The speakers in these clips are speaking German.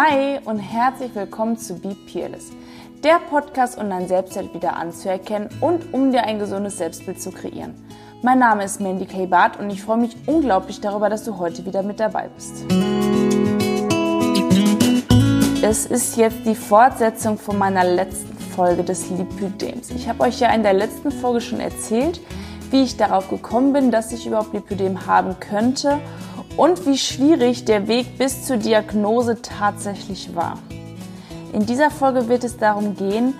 Hi und herzlich willkommen zu Be Peerless, der Podcast, um dein Selbstwert wieder anzuerkennen und um dir ein gesundes Selbstbild zu kreieren. Mein Name ist Mandy K. Barth und ich freue mich unglaublich darüber, dass du heute wieder mit dabei bist. Es ist jetzt die Fortsetzung von meiner letzten Folge des Lipödems. Ich habe euch ja in der letzten Folge schon erzählt, wie ich darauf gekommen bin, dass ich überhaupt Lipödem haben könnte und wie schwierig der Weg bis zur Diagnose tatsächlich war. In dieser Folge wird es darum gehen,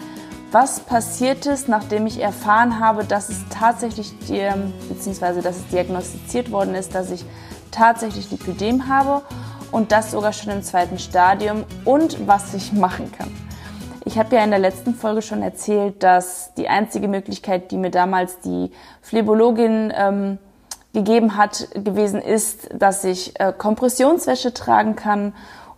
was passiert ist, nachdem ich erfahren habe, dass es tatsächlich beziehungsweise dass es diagnostiziert worden ist, dass ich tatsächlich Lipödem habe und das sogar schon im zweiten Stadium und was ich machen kann. Ich habe ja in der letzten Folge schon erzählt, dass die einzige Möglichkeit, die mir damals die Phlebologin ähm, gegeben hat, gewesen ist, dass ich äh, Kompressionswäsche tragen kann,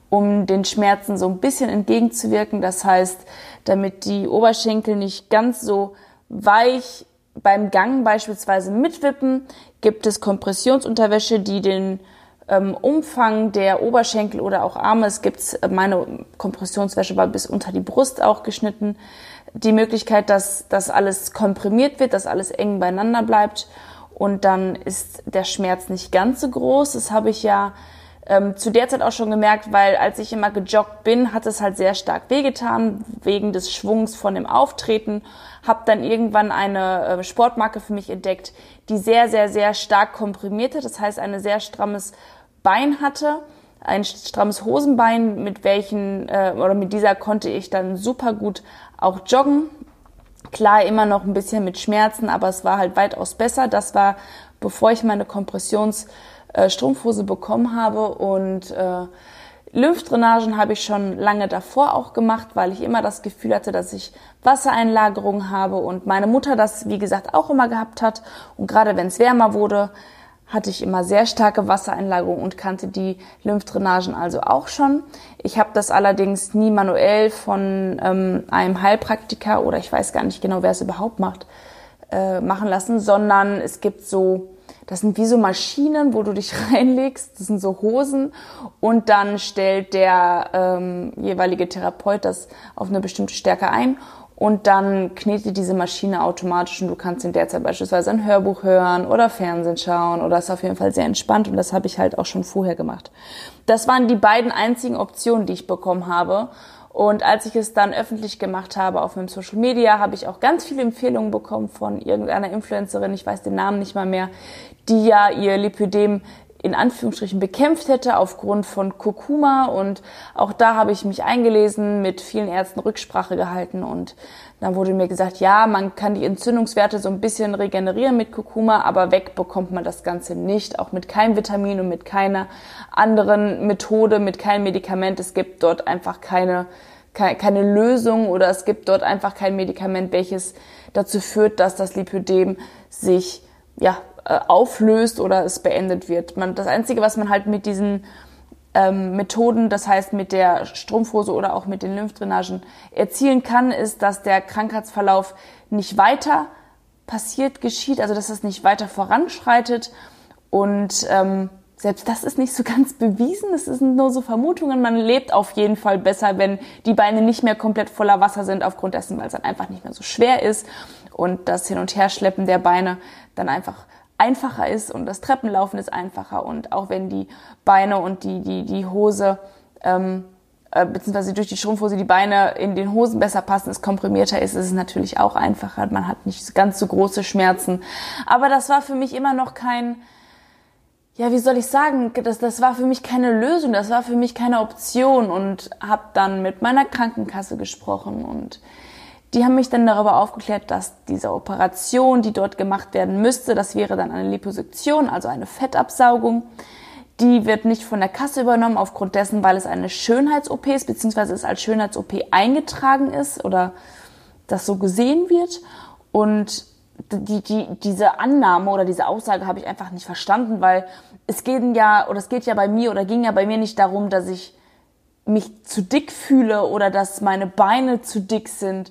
um den Schmerzen so ein bisschen entgegenzuwirken. Das heißt, damit die Oberschenkel nicht ganz so weich beim Gang beispielsweise mitwippen, gibt es Kompressionsunterwäsche, die den ähm, Umfang der Oberschenkel oder auch Arme, es gibt äh, meine Kompressionswäsche war bis unter die Brust auch geschnitten, die Möglichkeit, dass das alles komprimiert wird, dass alles eng beieinander bleibt und dann ist der Schmerz nicht ganz so groß. Das habe ich ja ähm, zu der Zeit auch schon gemerkt, weil als ich immer gejoggt bin, hat es halt sehr stark wehgetan wegen des Schwungs von dem Auftreten. Habe dann irgendwann eine äh, Sportmarke für mich entdeckt, die sehr, sehr, sehr stark komprimierte, das heißt ein sehr strammes Bein hatte, ein strammes Hosenbein, mit welchen äh, oder mit dieser konnte ich dann super gut auch joggen. Klar, immer noch ein bisschen mit Schmerzen, aber es war halt weitaus besser. Das war, bevor ich meine Kompressionsstrumpfhose äh, bekommen habe und äh, Lymphdrainagen habe ich schon lange davor auch gemacht, weil ich immer das Gefühl hatte, dass ich Wassereinlagerung habe und meine Mutter das, wie gesagt, auch immer gehabt hat. Und gerade wenn es wärmer wurde, hatte ich immer sehr starke Wassereinlagerung und kannte die Lymphdrainagen also auch schon. Ich habe das allerdings nie manuell von ähm, einem Heilpraktiker oder ich weiß gar nicht genau, wer es überhaupt macht, äh, machen lassen, sondern es gibt so, das sind wie so Maschinen, wo du dich reinlegst, das sind so Hosen. Und dann stellt der ähm, jeweilige Therapeut das auf eine bestimmte Stärke ein und dann knetet diese Maschine automatisch und du kannst in der Zeit beispielsweise ein Hörbuch hören oder Fernsehen schauen oder ist auf jeden Fall sehr entspannt und das habe ich halt auch schon vorher gemacht. Das waren die beiden einzigen Optionen, die ich bekommen habe. Und als ich es dann öffentlich gemacht habe auf meinem Social Media, habe ich auch ganz viele Empfehlungen bekommen von irgendeiner Influencerin, ich weiß den Namen nicht mal mehr, die ja ihr Lipödem in Anführungsstrichen bekämpft hätte aufgrund von Kurkuma. Und auch da habe ich mich eingelesen, mit vielen Ärzten Rücksprache gehalten. Und dann wurde mir gesagt, ja, man kann die Entzündungswerte so ein bisschen regenerieren mit Kurkuma, aber weg bekommt man das Ganze nicht, auch mit keinem Vitamin und mit keiner anderen Methode, mit keinem Medikament. Es gibt dort einfach keine, keine Lösung oder es gibt dort einfach kein Medikament, welches dazu führt, dass das Lipödem sich ja, äh, auflöst oder es beendet wird. Man, das Einzige, was man halt mit diesen ähm, Methoden, das heißt mit der Strumpfhose oder auch mit den Lymphdrainagen erzielen kann, ist, dass der Krankheitsverlauf nicht weiter passiert, geschieht, also dass es nicht weiter voranschreitet und ähm, selbst das ist nicht so ganz bewiesen, es sind nur so Vermutungen. Man lebt auf jeden Fall besser, wenn die Beine nicht mehr komplett voller Wasser sind, aufgrund dessen, weil es dann einfach nicht mehr so schwer ist und das Hin- und Herschleppen der Beine dann einfach einfacher ist und das Treppenlaufen ist einfacher und auch wenn die Beine und die, die, die Hose ähm, äh, beziehungsweise durch die Strumpfhose die Beine in den Hosen besser passen, es komprimierter ist, ist es natürlich auch einfacher. Man hat nicht ganz so große Schmerzen. Aber das war für mich immer noch kein, ja, wie soll ich sagen, das, das war für mich keine Lösung, das war für mich keine Option und habe dann mit meiner Krankenkasse gesprochen und die haben mich dann darüber aufgeklärt, dass diese Operation, die dort gemacht werden müsste, das wäre dann eine Liposuktion, also eine Fettabsaugung. Die wird nicht von der Kasse übernommen, aufgrund dessen, weil es eine Schönheits-OP ist, beziehungsweise es als Schönheits-OP eingetragen ist oder das so gesehen wird. Und die, die, diese Annahme oder diese Aussage habe ich einfach nicht verstanden, weil es geht ja, oder es geht ja bei mir oder ging ja bei mir nicht darum, dass ich mich zu dick fühle oder dass meine Beine zu dick sind,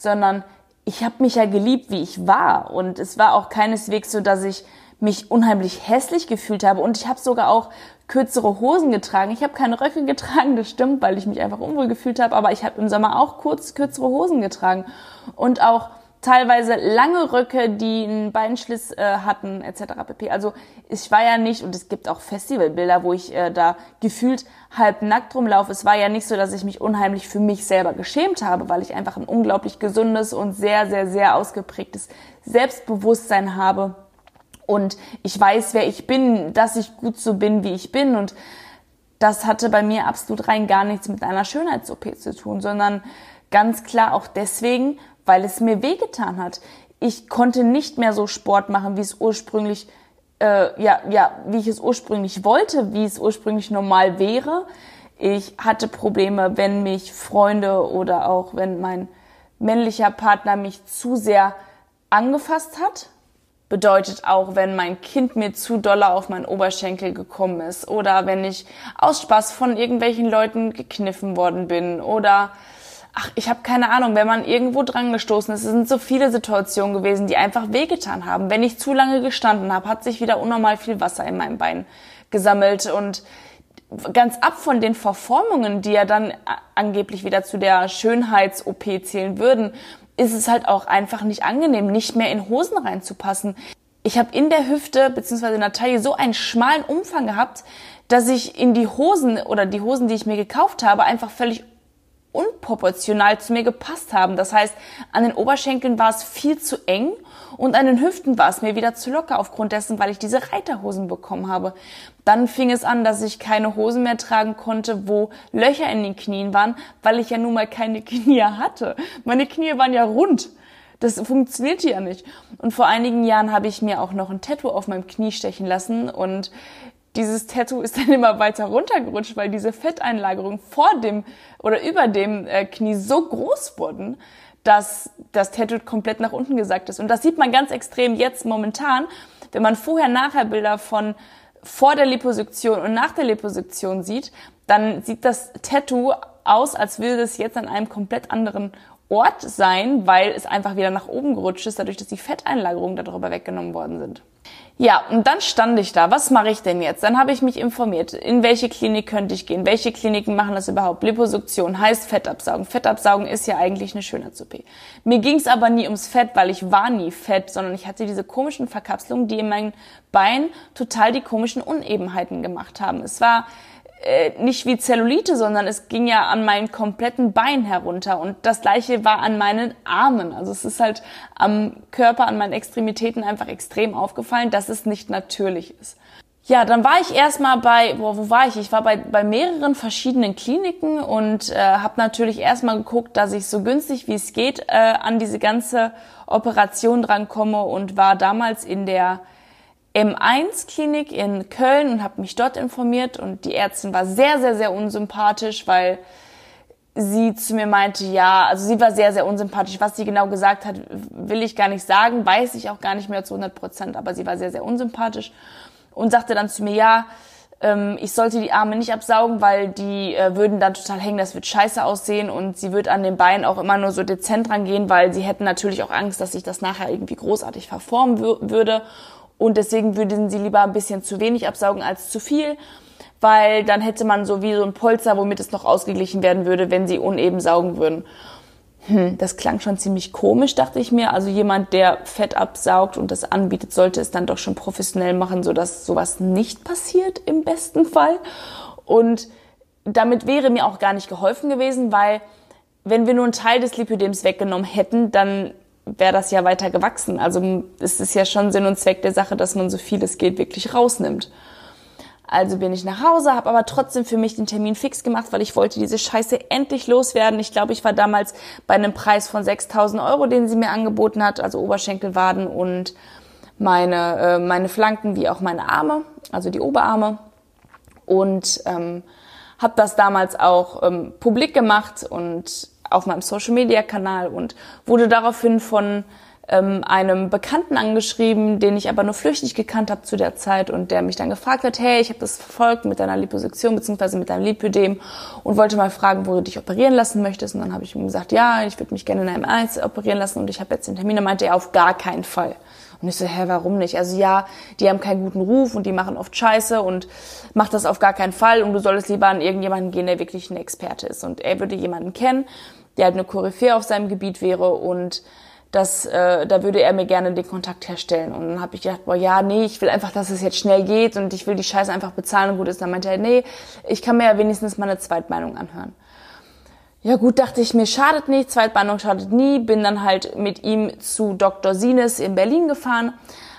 sondern ich habe mich ja geliebt, wie ich war. Und es war auch keineswegs so, dass ich mich unheimlich hässlich gefühlt habe und ich habe sogar auch kürzere Hosen getragen. Ich habe keine Röcke getragen, das stimmt, weil ich mich einfach unwohl gefühlt habe, aber ich habe im Sommer auch kurz kürzere Hosen getragen und auch teilweise lange Röcke, die einen Beinschliss äh, hatten, etc. pp. Also ich war ja nicht, und es gibt auch Festivalbilder, wo ich äh, da gefühlt halb nackt rumlaufe. Es war ja nicht so, dass ich mich unheimlich für mich selber geschämt habe, weil ich einfach ein unglaublich gesundes und sehr, sehr, sehr ausgeprägtes Selbstbewusstsein habe. Und ich weiß, wer ich bin, dass ich gut so bin, wie ich bin. Und das hatte bei mir absolut rein gar nichts mit einer Schönheits-OP zu tun, sondern ganz klar auch deswegen, weil es mir wehgetan hat. Ich konnte nicht mehr so Sport machen, wie es ursprünglich, äh, ja, ja, wie ich es ursprünglich wollte, wie es ursprünglich normal wäre. Ich hatte Probleme, wenn mich Freunde oder auch wenn mein männlicher Partner mich zu sehr angefasst hat. Bedeutet auch, wenn mein Kind mir zu doll auf meinen Oberschenkel gekommen ist oder wenn ich aus Spaß von irgendwelchen Leuten gekniffen worden bin oder ach, ich habe keine Ahnung, wenn man irgendwo dran gestoßen ist, es sind so viele Situationen gewesen, die einfach wehgetan haben. Wenn ich zu lange gestanden habe, hat sich wieder unnormal viel Wasser in meinem Bein gesammelt und ganz ab von den Verformungen, die ja dann angeblich wieder zu der Schönheits-OP zählen würden, ist es halt auch einfach nicht angenehm, nicht mehr in Hosen reinzupassen. Ich habe in der Hüfte bzw. in der Taille so einen schmalen Umfang gehabt, dass ich in die Hosen oder die Hosen, die ich mir gekauft habe, einfach völlig unproportional zu mir gepasst haben. Das heißt, an den Oberschenkeln war es viel zu eng und an den Hüften war es mir wieder zu locker aufgrund dessen, weil ich diese Reiterhosen bekommen habe. Dann fing es an, dass ich keine Hosen mehr tragen konnte, wo Löcher in den Knien waren, weil ich ja nun mal keine Knie hatte. Meine Knie waren ja rund. Das funktioniert ja nicht. Und vor einigen Jahren habe ich mir auch noch ein Tattoo auf meinem Knie stechen lassen und dieses Tattoo ist dann immer weiter runtergerutscht, weil diese Fetteinlagerungen vor dem oder über dem äh, Knie so groß wurden, dass das Tattoo komplett nach unten gesackt ist. Und das sieht man ganz extrem jetzt momentan, wenn man vorher-nachher Bilder von vor der Liposuktion und nach der Liposuktion sieht, dann sieht das Tattoo aus, als würde es jetzt an einem komplett anderen Ort sein, weil es einfach wieder nach oben gerutscht ist, dadurch, dass die Fetteinlagerungen darüber weggenommen worden sind. Ja, und dann stand ich da. Was mache ich denn jetzt? Dann habe ich mich informiert. In welche Klinik könnte ich gehen? Welche Kliniken machen das überhaupt? Liposuktion heißt Fettabsaugen. Fettabsaugen ist ja eigentlich eine Schönheits-OP. Mir ging es aber nie ums Fett, weil ich war nie fett, sondern ich hatte diese komischen Verkapselungen, die in meinem Bein total die komischen Unebenheiten gemacht haben. Es war äh, nicht wie Zellulite, sondern es ging ja an meinen kompletten Bein herunter und das gleiche war an meinen Armen. Also es ist halt am Körper, an meinen Extremitäten einfach extrem aufgefallen, dass es nicht natürlich ist. Ja, dann war ich erstmal bei, wo, wo war ich? Ich war bei, bei mehreren verschiedenen Kliniken und äh, habe natürlich erstmal geguckt, dass ich so günstig wie es geht äh, an diese ganze Operation drankomme und war damals in der M1-Klinik in Köln und habe mich dort informiert und die Ärztin war sehr, sehr, sehr unsympathisch, weil sie zu mir meinte, ja, also sie war sehr, sehr unsympathisch. Was sie genau gesagt hat, will ich gar nicht sagen, weiß ich auch gar nicht mehr zu 100 Prozent, aber sie war sehr, sehr unsympathisch und sagte dann zu mir, ja, ähm, ich sollte die Arme nicht absaugen, weil die äh, würden dann total hängen, das wird scheiße aussehen und sie wird an den Beinen auch immer nur so dezent rangehen, weil sie hätten natürlich auch Angst, dass sich das nachher irgendwie großartig verformen würde und deswegen würden sie lieber ein bisschen zu wenig absaugen als zu viel, weil dann hätte man so wie so ein Polster, womit es noch ausgeglichen werden würde, wenn sie uneben saugen würden. Hm, das klang schon ziemlich komisch, dachte ich mir. Also jemand, der Fett absaugt und das anbietet, sollte es dann doch schon professionell machen, sodass sowas nicht passiert im besten Fall. Und damit wäre mir auch gar nicht geholfen gewesen, weil wenn wir nur einen Teil des Lipödems weggenommen hätten, dann wäre das ja weiter gewachsen. Also es ist ja schon Sinn und Zweck der Sache, dass man so viel es geht wirklich rausnimmt. Also bin ich nach Hause, habe aber trotzdem für mich den Termin fix gemacht, weil ich wollte diese Scheiße endlich loswerden. Ich glaube, ich war damals bei einem Preis von 6.000 Euro, den sie mir angeboten hat, also Oberschenkelwaden und meine, äh, meine Flanken wie auch meine Arme, also die Oberarme. Und ähm, habe das damals auch ähm, publik gemacht und auf meinem Social Media Kanal und wurde daraufhin von ähm, einem Bekannten angeschrieben, den ich aber nur flüchtig gekannt habe zu der Zeit und der mich dann gefragt hat, hey, ich habe das verfolgt mit deiner Liposuktion beziehungsweise mit deinem Lipödem und wollte mal fragen, wo du dich operieren lassen möchtest. Und dann habe ich ihm gesagt, ja, ich würde mich gerne in einem Eis operieren lassen und ich habe jetzt den Termin. Und meinte er, auf gar keinen Fall. Und ich so, hä, warum nicht? Also ja, die haben keinen guten Ruf und die machen oft Scheiße und macht das auf gar keinen Fall und du solltest lieber an irgendjemanden gehen, der wirklich ein Experte ist. Und er würde jemanden kennen, der halt eine Koryphäe auf seinem Gebiet wäre und das, äh, da würde er mir gerne den Kontakt herstellen. Und dann habe ich gedacht, boah, ja, nee, ich will einfach, dass es jetzt schnell geht und ich will die Scheiße einfach bezahlen und gut ist. Dann meinte er, nee, ich kann mir ja wenigstens mal eine Zweitmeinung anhören. Ja gut, dachte ich mir, schadet nicht, Zweitmeinung schadet nie. Bin dann halt mit ihm zu Dr. Sines in Berlin gefahren,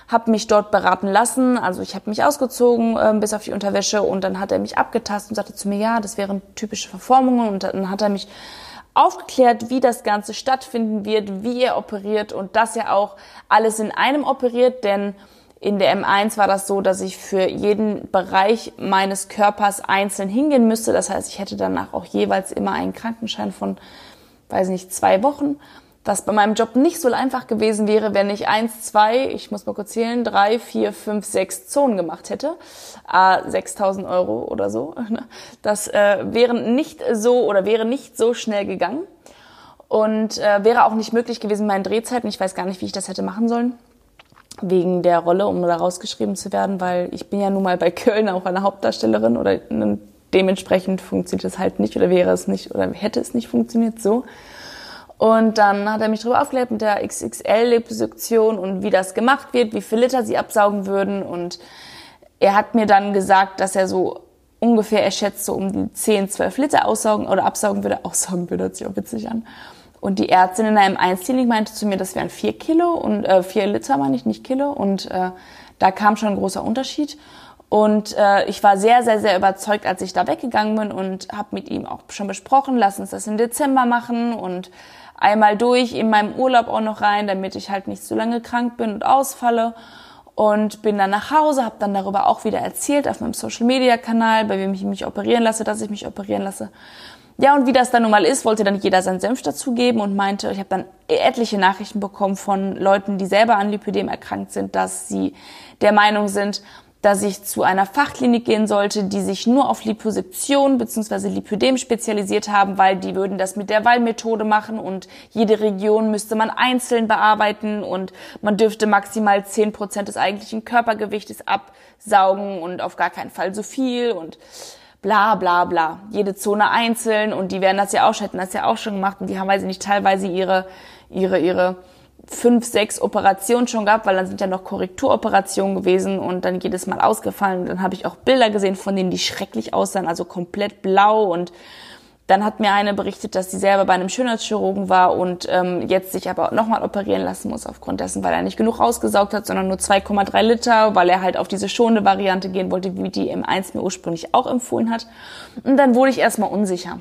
habe mich dort beraten lassen. Also ich habe mich ausgezogen äh, bis auf die Unterwäsche und dann hat er mich abgetastet und sagte zu mir, ja, das wären typische Verformungen und dann hat er mich aufgeklärt, wie das Ganze stattfinden wird, wie er operiert und dass er auch alles in einem operiert, denn in der M1 war das so, dass ich für jeden Bereich meines Körpers einzeln hingehen müsste. Das heißt, ich hätte danach auch jeweils immer einen Krankenschein von, weiß nicht, zwei Wochen was bei meinem Job nicht so einfach gewesen wäre, wenn ich eins, zwei, ich muss mal kurz zählen, drei, vier, fünf, sechs Zonen gemacht hätte, äh, 6.000 Euro oder so. Ne? Das äh, wäre nicht so oder wäre nicht so schnell gegangen und äh, wäre auch nicht möglich gewesen meinen Drehzeiten. Ich weiß gar nicht, wie ich das hätte machen sollen wegen der Rolle, um da rausgeschrieben zu werden, weil ich bin ja nun mal bei Köln auch eine Hauptdarstellerin oder dementsprechend funktioniert es halt nicht oder wäre es nicht oder hätte es nicht funktioniert so. Und dann hat er mich darüber aufgeklärt mit der XXL-Liposuktion und wie das gemacht wird, wie viel Liter sie absaugen würden. Und er hat mir dann gesagt, dass er so ungefähr, er schätzt so um die 10, 12 Liter aussaugen oder absaugen würde. Aussaugen würde, hört sich auch witzig an. Und die Ärztin in einem Einzelklinik meinte zu mir, das wären 4 Kilo und äh, 4 Liter meine ich, nicht Kilo. Und äh, da kam schon ein großer Unterschied. Und äh, ich war sehr, sehr, sehr überzeugt, als ich da weggegangen bin und habe mit ihm auch schon besprochen, lass uns das im Dezember machen und einmal durch in meinem Urlaub auch noch rein, damit ich halt nicht so lange krank bin und ausfalle. Und bin dann nach Hause, habe dann darüber auch wieder erzählt auf meinem Social-Media-Kanal, bei wem ich mich operieren lasse, dass ich mich operieren lasse. Ja, und wie das dann nun mal ist, wollte dann jeder seinen Senf dazugeben und meinte, ich habe dann etliche Nachrichten bekommen von Leuten, die selber an Lipödem erkrankt sind, dass sie der Meinung sind, dass ich zu einer Fachklinik gehen sollte, die sich nur auf Liposuktion bzw. Lipödem spezialisiert haben, weil die würden das mit der Wallmethode machen und jede Region müsste man einzeln bearbeiten und man dürfte maximal zehn Prozent des eigentlichen Körpergewichtes absaugen und auf gar keinen Fall so viel und bla bla bla. Jede Zone einzeln und die werden das ja auch, hätten das ja auch schon gemacht und die haben, weiß ich nicht, teilweise ihre, ihre, ihre fünf, sechs Operationen schon gehabt, weil dann sind ja noch Korrekturoperationen gewesen und dann jedes Mal ausgefallen. Dann habe ich auch Bilder gesehen von denen, die schrecklich aussahen, also komplett blau und dann hat mir eine berichtet, dass sie selber bei einem Schönheitschirurgen war und ähm, jetzt sich aber nochmal operieren lassen muss aufgrund dessen, weil er nicht genug rausgesaugt hat, sondern nur 2,3 Liter, weil er halt auf diese schonende Variante gehen wollte, wie die M1 mir ursprünglich auch empfohlen hat. Und dann wurde ich erstmal unsicher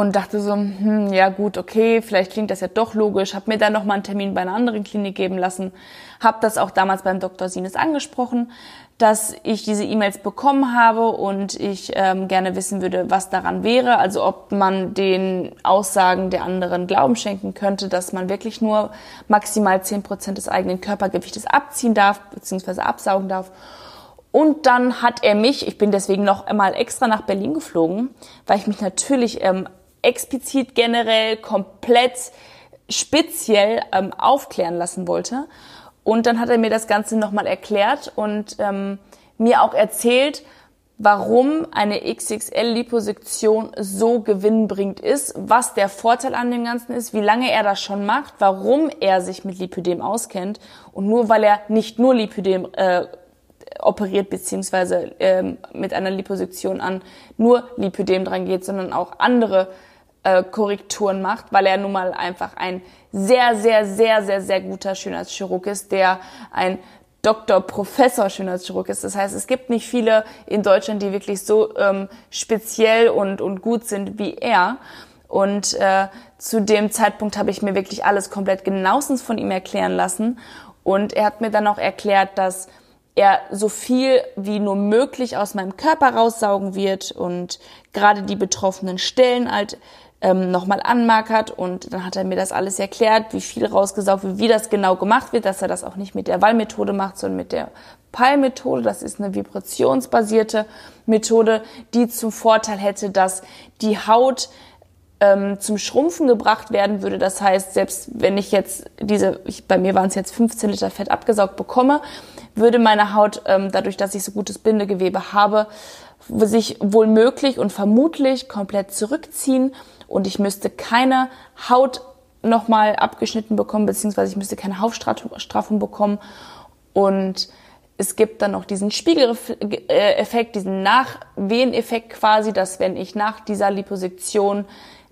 und dachte so, hm, ja gut, okay, vielleicht klingt das ja doch logisch. Habe mir dann noch mal einen Termin bei einer anderen Klinik geben lassen. Habe das auch damals beim Dr. Sines angesprochen, dass ich diese E-Mails bekommen habe und ich ähm, gerne wissen würde, was daran wäre. Also ob man den Aussagen der anderen Glauben schenken könnte, dass man wirklich nur maximal zehn Prozent des eigenen Körpergewichtes abziehen darf bzw. absaugen darf und dann hat er mich, ich bin deswegen noch einmal extra nach Berlin geflogen, weil ich mich natürlich ähm, explizit generell komplett speziell ähm, aufklären lassen wollte. Und dann hat er mir das Ganze nochmal erklärt und ähm, mir auch erzählt, warum eine XXL-Liposuktion so gewinnbringend ist, was der Vorteil an dem Ganzen ist, wie lange er das schon macht, warum er sich mit Lipödem auskennt und nur weil er nicht nur Lipödem äh, operiert beziehungsweise ähm, mit einer Liposuktion an nur Lipödem dran geht, sondern auch andere äh, Korrekturen macht, weil er nun mal einfach ein sehr, sehr, sehr, sehr, sehr guter Schönheitschirurg ist, der ein Doktor, Professor Schönheitschirurg ist. Das heißt, es gibt nicht viele in Deutschland, die wirklich so ähm, speziell und, und gut sind wie er. Und äh, zu dem Zeitpunkt habe ich mir wirklich alles komplett genauestens von ihm erklären lassen. Und er hat mir dann auch erklärt, dass er so viel wie nur möglich aus meinem Körper raussaugen wird und gerade die betroffenen Stellen halt ähm, nochmal anmarkert und dann hat er mir das alles erklärt, wie viel rausgesaugt wird, wie das genau gemacht wird, dass er das auch nicht mit der Wallmethode macht, sondern mit der PAL-Methode. Das ist eine vibrationsbasierte Methode, die zum Vorteil hätte, dass die Haut ähm, zum Schrumpfen gebracht werden würde. Das heißt, selbst wenn ich jetzt diese, ich, bei mir waren es jetzt 15 Liter Fett abgesaugt bekomme, würde meine Haut, ähm, dadurch, dass ich so gutes Bindegewebe habe, sich wohl möglich und vermutlich komplett zurückziehen und ich müsste keine Haut nochmal abgeschnitten bekommen, beziehungsweise ich müsste keine Hautstraffung bekommen und es gibt dann noch diesen Spiegeleffekt, diesen Nachweheneffekt quasi, dass wenn ich nach dieser Liposektion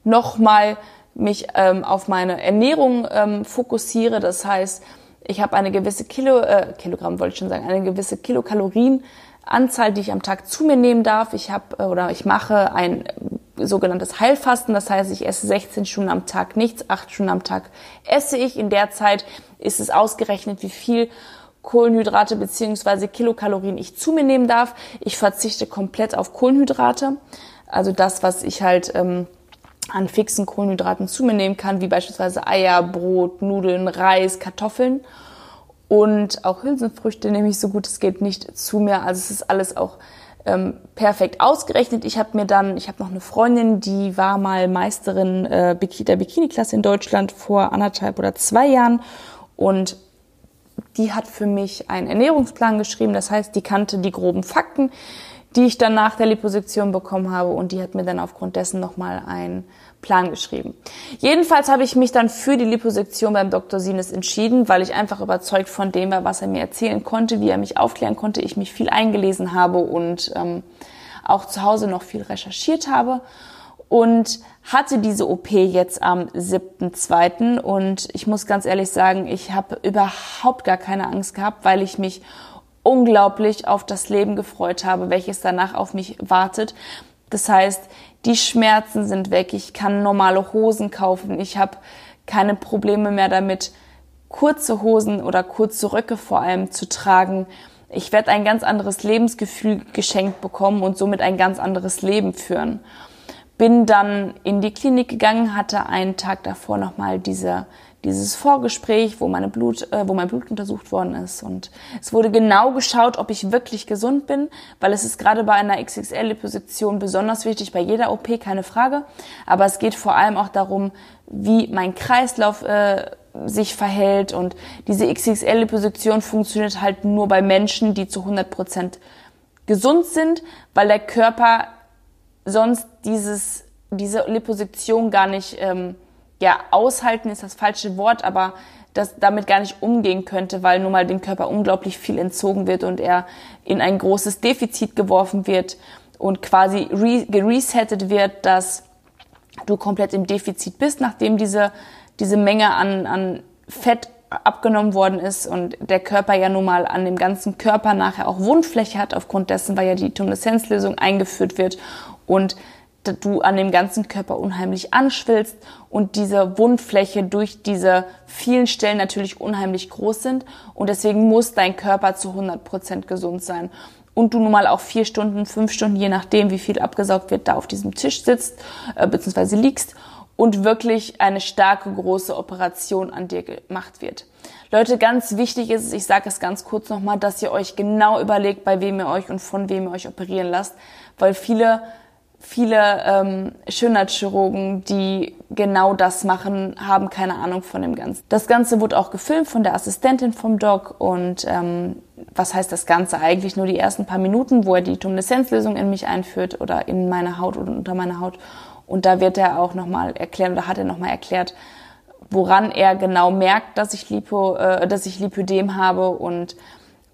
nochmal mich ähm, auf meine Ernährung ähm, fokussiere. Das heißt, ich habe eine gewisse Kilo, äh, Kilogramm wollte ich schon sagen, eine gewisse Kilokalorienanzahl, die ich am Tag zu mir nehmen darf. Ich habe äh, oder ich mache ein sogenanntes Heilfasten. Das heißt, ich esse 16 Stunden am Tag nichts, 8 Stunden am Tag esse ich. In der Zeit ist es ausgerechnet, wie viel Kohlenhydrate beziehungsweise Kilokalorien ich zu mir nehmen darf. Ich verzichte komplett auf Kohlenhydrate. Also das, was ich halt ähm, an fixen Kohlenhydraten zu mir nehmen kann, wie beispielsweise Eier, Brot, Nudeln, Reis, Kartoffeln und auch Hülsenfrüchte nehme ich so gut es geht nicht zu mir. Also es ist alles auch ähm, perfekt ausgerechnet. Ich habe mir dann, ich habe noch eine Freundin, die war mal Meisterin äh, der Bikini-Klasse in Deutschland vor anderthalb oder zwei Jahren und die hat für mich einen Ernährungsplan geschrieben. Das heißt, die kannte die groben Fakten die ich dann nach der Liposektion bekommen habe und die hat mir dann aufgrund dessen nochmal einen Plan geschrieben. Jedenfalls habe ich mich dann für die Liposektion beim Dr. Sines entschieden, weil ich einfach überzeugt von dem war, was er mir erzählen konnte, wie er mich aufklären konnte, ich mich viel eingelesen habe und ähm, auch zu Hause noch viel recherchiert habe und hatte diese OP jetzt am 7.2. und ich muss ganz ehrlich sagen, ich habe überhaupt gar keine Angst gehabt, weil ich mich unglaublich auf das Leben gefreut habe, welches danach auf mich wartet. Das heißt, die Schmerzen sind weg, ich kann normale Hosen kaufen, ich habe keine Probleme mehr damit, kurze Hosen oder kurze Röcke vor allem zu tragen. Ich werde ein ganz anderes Lebensgefühl geschenkt bekommen und somit ein ganz anderes Leben führen. Bin dann in die Klinik gegangen, hatte einen Tag davor nochmal diese dieses Vorgespräch, wo, meine Blut, äh, wo mein Blut untersucht worden ist. Und es wurde genau geschaut, ob ich wirklich gesund bin, weil es ist gerade bei einer XXL-Liposition besonders wichtig, bei jeder OP, keine Frage. Aber es geht vor allem auch darum, wie mein Kreislauf äh, sich verhält. Und diese XXL-Liposition funktioniert halt nur bei Menschen, die zu 100 Prozent gesund sind, weil der Körper sonst dieses, diese Liposition gar nicht ähm, ja, aushalten ist das falsche Wort, aber das damit gar nicht umgehen könnte, weil nun mal dem Körper unglaublich viel entzogen wird und er in ein großes Defizit geworfen wird und quasi geresettet wird, dass du komplett im Defizit bist, nachdem diese, diese Menge an, an Fett abgenommen worden ist und der Körper ja nun mal an dem ganzen Körper nachher auch Wundfläche hat aufgrund dessen, weil ja die Tumescenzlösung eingeführt wird und du an dem ganzen Körper unheimlich anschwillst und diese Wundfläche durch diese vielen Stellen natürlich unheimlich groß sind und deswegen muss dein Körper zu 100 Prozent gesund sein und du nun mal auch vier Stunden, fünf Stunden, je nachdem, wie viel abgesaugt wird, da auf diesem Tisch sitzt äh, bzw. liegst und wirklich eine starke, große Operation an dir gemacht wird. Leute, ganz wichtig ist es, ich sage es ganz kurz nochmal, dass ihr euch genau überlegt, bei wem ihr euch und von wem ihr euch operieren lasst, weil viele viele ähm, Schönheitschirurgen, die genau das machen, haben keine Ahnung von dem Ganzen. Das Ganze wurde auch gefilmt von der Assistentin vom Doc und ähm, was heißt das Ganze eigentlich? Nur die ersten paar Minuten, wo er die Tumeszenzlösung in mich einführt oder in meine Haut oder unter meine Haut. Und da wird er auch nochmal erklären oder hat er nochmal erklärt, woran er genau merkt, dass ich Lipo, äh, dass ich Lipödem habe und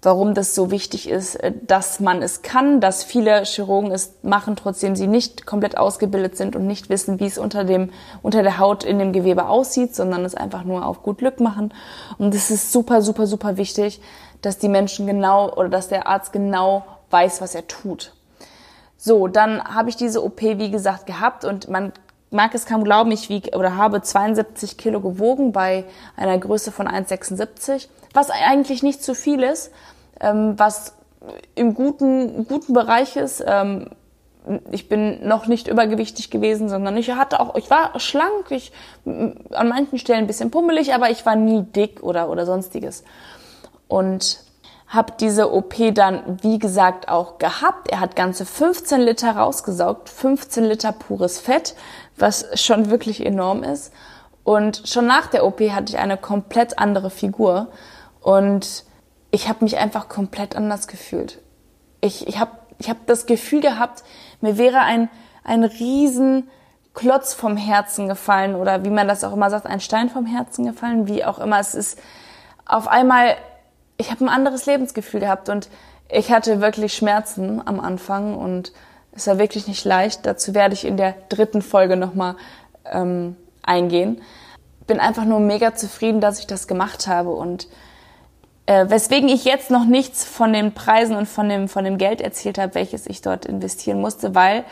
warum das so wichtig ist, äh, dass man es kann, dass viele Chirurgen es machen, trotzdem sie nicht komplett ausgebildet sind und nicht wissen, wie es unter dem, unter der Haut in dem Gewebe aussieht, sondern es einfach nur auf gut Glück machen. Und es ist super, super, super wichtig, dass die Menschen genau oder dass der Arzt genau weiß, was er tut. So, dann habe ich diese OP, wie gesagt, gehabt und man mag es kaum glauben, ich wiege oder habe 72 Kilo gewogen bei einer Größe von 1,76, was eigentlich nicht zu viel ist, ähm, was im guten, guten Bereich ist. Ähm, ich bin noch nicht übergewichtig gewesen, sondern ich hatte auch, ich war schlank, ich an manchen Stellen ein bisschen pummelig, aber ich war nie dick oder oder sonstiges. Und habe diese OP dann, wie gesagt, auch gehabt. Er hat ganze 15 Liter rausgesaugt, 15 Liter pures Fett, was schon wirklich enorm ist. Und schon nach der OP hatte ich eine komplett andere Figur und ich habe mich einfach komplett anders gefühlt. Ich, ich habe ich hab das Gefühl gehabt, mir wäre ein, ein riesen Klotz vom Herzen gefallen oder wie man das auch immer sagt, ein Stein vom Herzen gefallen, wie auch immer. Es ist auf einmal ich habe ein anderes Lebensgefühl gehabt und ich hatte wirklich Schmerzen am Anfang und es war wirklich nicht leicht. Dazu werde ich in der dritten Folge nochmal ähm, eingehen. Bin einfach nur mega zufrieden, dass ich das gemacht habe und äh, weswegen ich jetzt noch nichts von den Preisen und von dem, von dem Geld erzählt habe, welches ich dort investieren musste, weil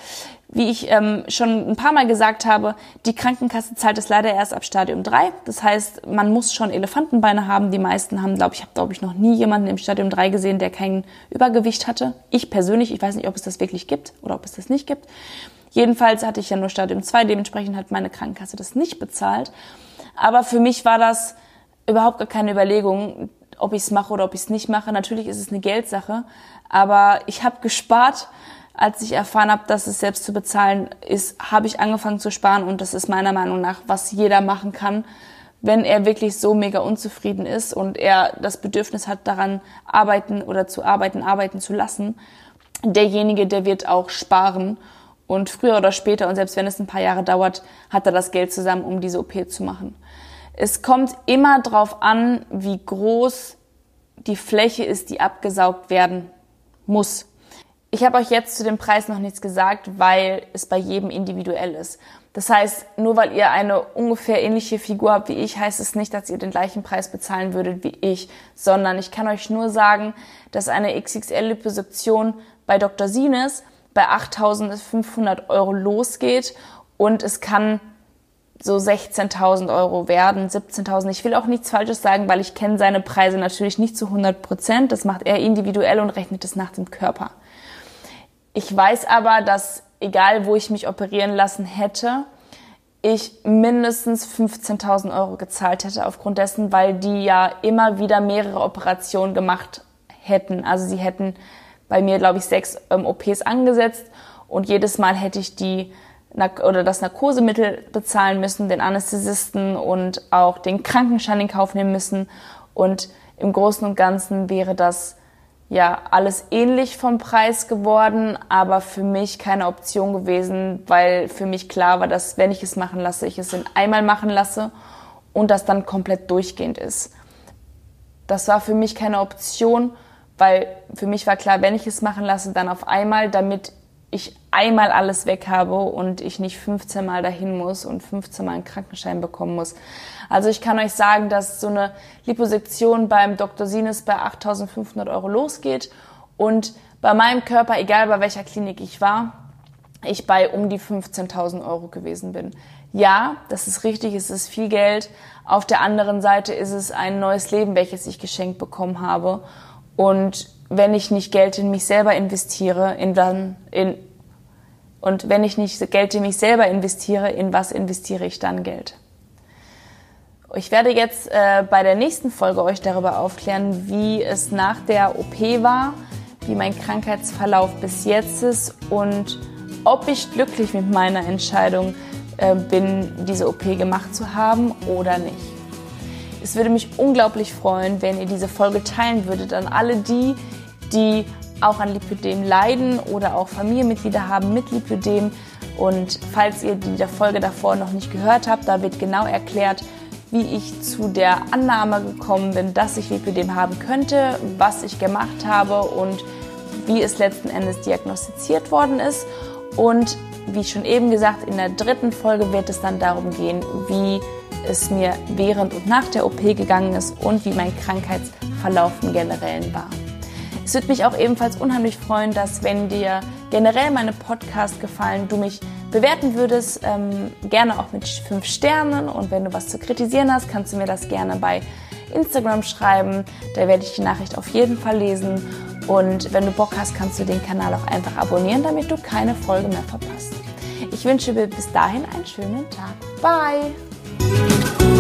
wie ich ähm, schon ein paar Mal gesagt habe, die Krankenkasse zahlt es leider erst ab Stadium 3. Das heißt, man muss schon Elefantenbeine haben. Die meisten haben, glaube ich, habe glaube ich noch nie jemanden im Stadium 3 gesehen, der kein Übergewicht hatte. Ich persönlich, ich weiß nicht, ob es das wirklich gibt oder ob es das nicht gibt. Jedenfalls hatte ich ja nur Stadium 2, dementsprechend hat meine Krankenkasse das nicht bezahlt. Aber für mich war das überhaupt gar keine Überlegung, ob ich es mache oder ob ich es nicht mache. Natürlich ist es eine Geldsache, aber ich habe gespart als ich erfahren habe, dass es selbst zu bezahlen ist, habe ich angefangen zu sparen und das ist meiner Meinung nach, was jeder machen kann, wenn er wirklich so mega unzufrieden ist und er das Bedürfnis hat, daran arbeiten oder zu arbeiten, arbeiten zu lassen. Derjenige, der wird auch sparen und früher oder später, und selbst wenn es ein paar Jahre dauert, hat er das Geld zusammen, um diese OP zu machen. Es kommt immer darauf an, wie groß die Fläche ist, die abgesaugt werden muss. Ich habe euch jetzt zu dem Preis noch nichts gesagt, weil es bei jedem individuell ist. Das heißt, nur weil ihr eine ungefähr ähnliche Figur habt wie ich, heißt es nicht, dass ihr den gleichen Preis bezahlen würdet wie ich, sondern ich kann euch nur sagen, dass eine XXL-Liposuktion bei Dr. Sines bei 8.500 Euro losgeht und es kann so 16.000 Euro werden, 17.000. Ich will auch nichts Falsches sagen, weil ich kenne seine Preise natürlich nicht zu 100 Prozent. Das macht er individuell und rechnet es nach dem Körper. Ich weiß aber, dass egal wo ich mich operieren lassen hätte, ich mindestens 15.000 Euro gezahlt hätte aufgrund dessen, weil die ja immer wieder mehrere Operationen gemacht hätten. Also sie hätten bei mir, glaube ich, sechs ähm, OPs angesetzt und jedes Mal hätte ich die oder das Narkosemittel bezahlen müssen, den Anästhesisten und auch den Krankenschein in Kauf nehmen müssen. Und im Großen und Ganzen wäre das ja alles ähnlich vom Preis geworden, aber für mich keine Option gewesen, weil für mich klar war, dass wenn ich es machen lasse, ich es in einmal machen lasse und das dann komplett durchgehend ist. Das war für mich keine Option, weil für mich war klar, wenn ich es machen lasse, dann auf einmal, damit ich einmal alles weg habe und ich nicht 15 Mal dahin muss und 15 Mal einen Krankenschein bekommen muss. Also ich kann euch sagen, dass so eine Liposektion beim Dr. Sines bei 8.500 Euro losgeht und bei meinem Körper, egal bei welcher Klinik ich war, ich bei um die 15.000 Euro gewesen bin. Ja, das ist richtig, es ist viel Geld. Auf der anderen Seite ist es ein neues Leben, welches ich geschenkt bekommen habe. Und wenn ich nicht Geld in mich selber investiere, in dann in und wenn ich nicht Geld in mich selber investiere, in was investiere ich dann Geld? Ich werde jetzt äh, bei der nächsten Folge euch darüber aufklären, wie es nach der OP war, wie mein Krankheitsverlauf bis jetzt ist und ob ich glücklich mit meiner Entscheidung äh, bin, diese OP gemacht zu haben oder nicht. Es würde mich unglaublich freuen, wenn ihr diese Folge teilen würdet an alle die, die auch an Lipödem leiden oder auch Familienmitglieder haben mit Lipödem. Und falls ihr die Folge davor noch nicht gehört habt, da wird genau erklärt, wie ich zu der Annahme gekommen bin, dass ich Lipödem haben könnte, was ich gemacht habe und wie es letzten Endes diagnostiziert worden ist. Und wie schon eben gesagt, in der dritten Folge wird es dann darum gehen, wie es mir während und nach der OP gegangen ist und wie mein Krankheitsverlauf im Generellen war. Es würde mich auch ebenfalls unheimlich freuen, dass wenn dir generell meine Podcast gefallen, du mich bewerten würdest, ähm, gerne auch mit fünf Sternen. Und wenn du was zu kritisieren hast, kannst du mir das gerne bei Instagram schreiben. Da werde ich die Nachricht auf jeden Fall lesen. Und wenn du Bock hast, kannst du den Kanal auch einfach abonnieren, damit du keine Folge mehr verpasst. Ich wünsche dir bis dahin einen schönen Tag. Bye!